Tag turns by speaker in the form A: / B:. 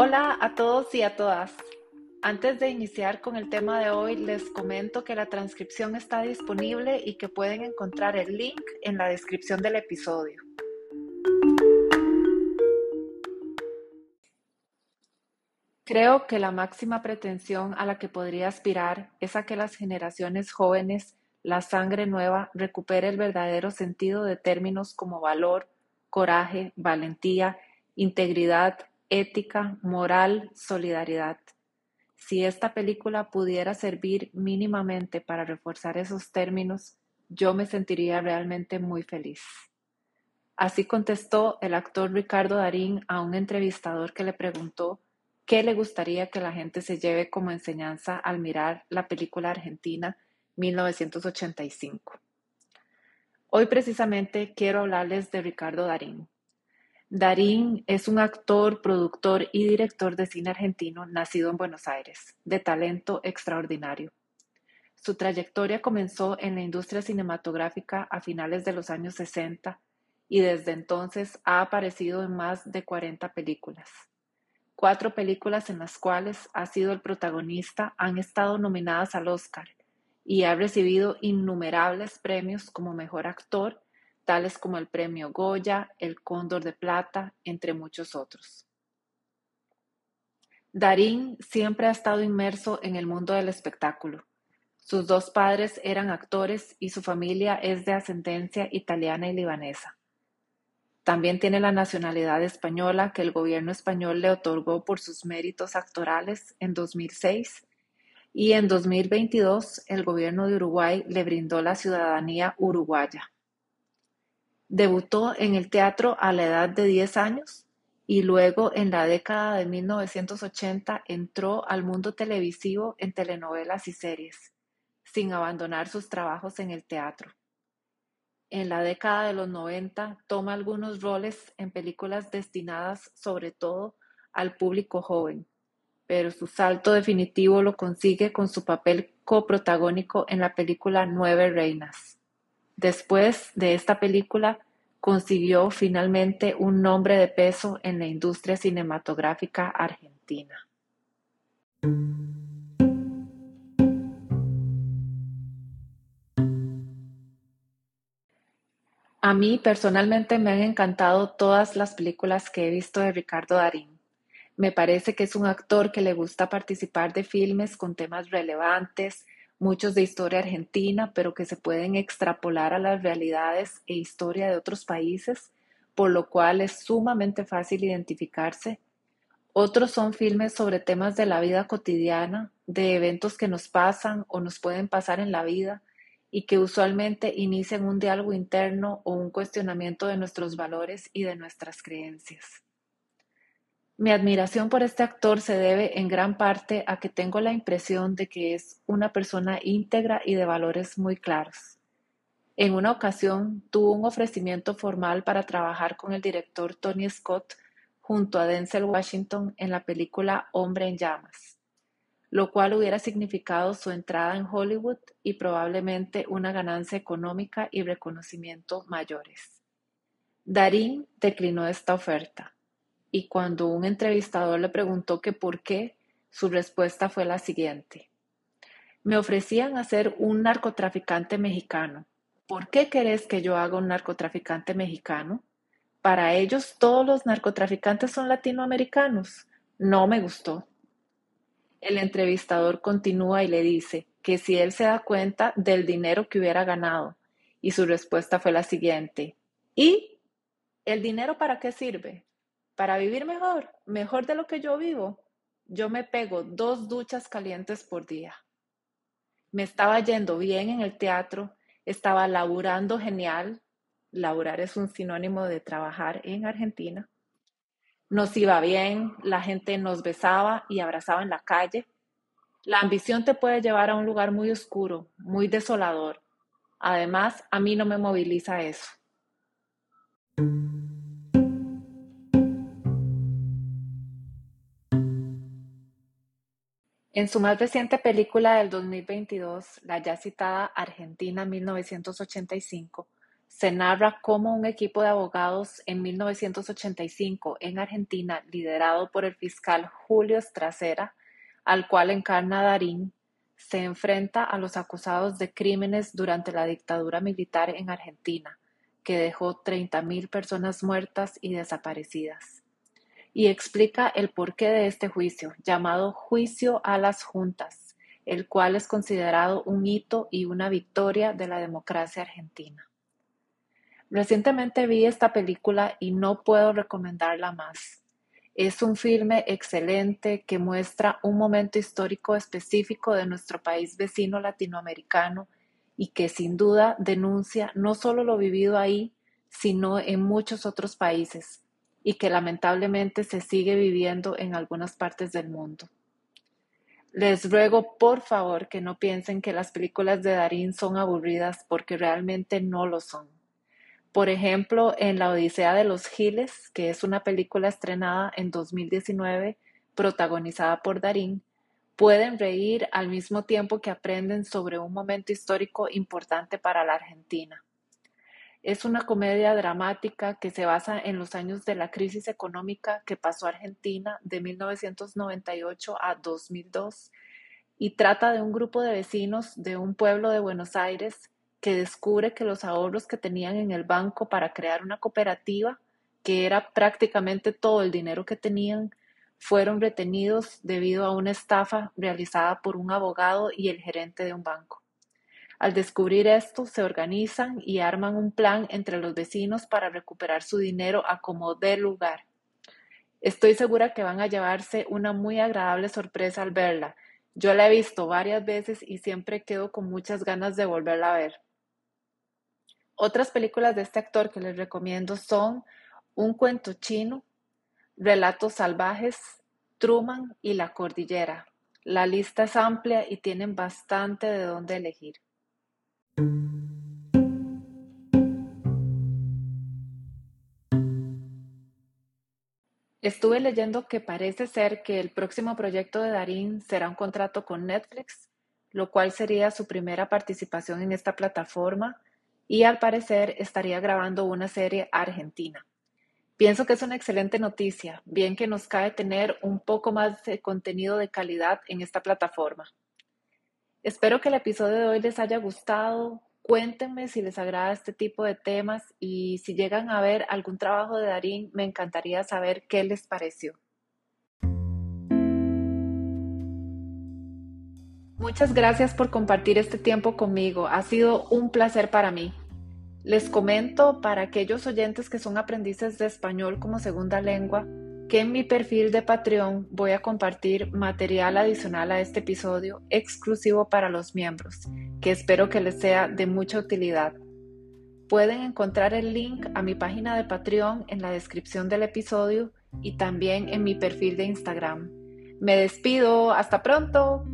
A: Hola a todos y a todas. Antes de iniciar con el tema de hoy, les comento que la transcripción está disponible y que pueden encontrar el link en la descripción del episodio. Creo que la máxima pretensión a la que podría aspirar es a que las generaciones jóvenes, la sangre nueva, recupere el verdadero sentido de términos como valor, coraje, valentía, integridad, ética, moral, solidaridad. Si esta película pudiera servir mínimamente para reforzar esos términos, yo me sentiría realmente muy feliz. Así contestó el actor Ricardo Darín a un entrevistador que le preguntó qué le gustaría que la gente se lleve como enseñanza al mirar la película argentina 1985. Hoy precisamente quiero hablarles de Ricardo Darín. Darín es un actor, productor y director de cine argentino nacido en Buenos Aires, de talento extraordinario. Su trayectoria comenzó en la industria cinematográfica a finales de los años 60 y desde entonces ha aparecido en más de 40 películas. Cuatro películas en las cuales ha sido el protagonista han estado nominadas al Oscar y ha recibido innumerables premios como mejor actor tales como el Premio Goya, el Cóndor de Plata, entre muchos otros. Darín siempre ha estado inmerso en el mundo del espectáculo. Sus dos padres eran actores y su familia es de ascendencia italiana y libanesa. También tiene la nacionalidad española que el gobierno español le otorgó por sus méritos actorales en 2006 y en 2022 el gobierno de Uruguay le brindó la ciudadanía uruguaya. Debutó en el teatro a la edad de 10 años y luego en la década de 1980 entró al mundo televisivo en telenovelas y series, sin abandonar sus trabajos en el teatro. En la década de los 90 toma algunos roles en películas destinadas sobre todo al público joven, pero su salto definitivo lo consigue con su papel coprotagónico en la película Nueve Reinas. Después de esta película, consiguió finalmente un nombre de peso en la industria cinematográfica argentina. A mí personalmente me han encantado todas las películas que he visto de Ricardo Darín. Me parece que es un actor que le gusta participar de filmes con temas relevantes, muchos de historia argentina, pero que se pueden extrapolar a las realidades e historia de otros países, por lo cual es sumamente fácil identificarse. Otros son filmes sobre temas de la vida cotidiana, de eventos que nos pasan o nos pueden pasar en la vida y que usualmente inician un diálogo interno o un cuestionamiento de nuestros valores y de nuestras creencias. Mi admiración por este actor se debe en gran parte a que tengo la impresión de que es una persona íntegra y de valores muy claros. En una ocasión tuvo un ofrecimiento formal para trabajar con el director Tony Scott junto a Denzel Washington en la película Hombre en Llamas, lo cual hubiera significado su entrada en Hollywood y probablemente una ganancia económica y reconocimiento mayores. Darín declinó esta oferta y cuando un entrevistador le preguntó que por qué, su respuesta fue la siguiente. Me ofrecían hacer un narcotraficante mexicano. ¿Por qué querés que yo haga un narcotraficante mexicano? Para ellos todos los narcotraficantes son latinoamericanos. No me gustó. El entrevistador continúa y le dice que si él se da cuenta del dinero que hubiera ganado, y su respuesta fue la siguiente. ¿Y el dinero para qué sirve? Para vivir mejor, mejor de lo que yo vivo, yo me pego dos duchas calientes por día. Me estaba yendo bien en el teatro, estaba laburando genial. Laburar es un sinónimo de trabajar en Argentina. Nos iba bien, la gente nos besaba y abrazaba en la calle. La ambición te puede llevar a un lugar muy oscuro, muy desolador. Además, a mí no me moviliza eso. En su más reciente película del 2022, la ya citada Argentina 1985, se narra cómo un equipo de abogados en 1985 en Argentina, liderado por el fiscal Julio Stracera, al cual encarna Darín, se enfrenta a los acusados de crímenes durante la dictadura militar en Argentina, que dejó 30.000 personas muertas y desaparecidas. Y explica el porqué de este juicio, llamado Juicio a las Juntas, el cual es considerado un hito y una victoria de la democracia argentina. Recientemente vi esta película y no puedo recomendarla más. Es un filme excelente que muestra un momento histórico específico de nuestro país vecino latinoamericano y que sin duda denuncia no solo lo vivido ahí, sino en muchos otros países y que lamentablemente se sigue viviendo en algunas partes del mundo. Les ruego por favor que no piensen que las películas de Darín son aburridas porque realmente no lo son. Por ejemplo, en La Odisea de los Giles, que es una película estrenada en 2019, protagonizada por Darín, pueden reír al mismo tiempo que aprenden sobre un momento histórico importante para la Argentina. Es una comedia dramática que se basa en los años de la crisis económica que pasó Argentina de 1998 a 2002 y trata de un grupo de vecinos de un pueblo de Buenos Aires que descubre que los ahorros que tenían en el banco para crear una cooperativa, que era prácticamente todo el dinero que tenían, fueron retenidos debido a una estafa realizada por un abogado y el gerente de un banco. Al descubrir esto, se organizan y arman un plan entre los vecinos para recuperar su dinero a como dé lugar. Estoy segura que van a llevarse una muy agradable sorpresa al verla. Yo la he visto varias veces y siempre quedo con muchas ganas de volverla a ver. Otras películas de este actor que les recomiendo son Un cuento chino, Relatos salvajes, Truman y La Cordillera. La lista es amplia y tienen bastante de dónde elegir. Estuve leyendo que parece ser que el próximo proyecto de Darín será un contrato con Netflix, lo cual sería su primera participación en esta plataforma y al parecer estaría grabando una serie argentina. Pienso que es una excelente noticia, bien que nos cae tener un poco más de contenido de calidad en esta plataforma. Espero que el episodio de hoy les haya gustado. Cuéntenme si les agrada este tipo de temas y si llegan a ver algún trabajo de Darín, me encantaría saber qué les pareció. Muchas gracias por compartir este tiempo conmigo. Ha sido un placer para mí. Les comento para aquellos oyentes que son aprendices de español como segunda lengua que en mi perfil de Patreon voy a compartir material adicional a este episodio exclusivo para los miembros, que espero que les sea de mucha utilidad. Pueden encontrar el link a mi página de Patreon en la descripción del episodio y también en mi perfil de Instagram. Me despido, hasta pronto.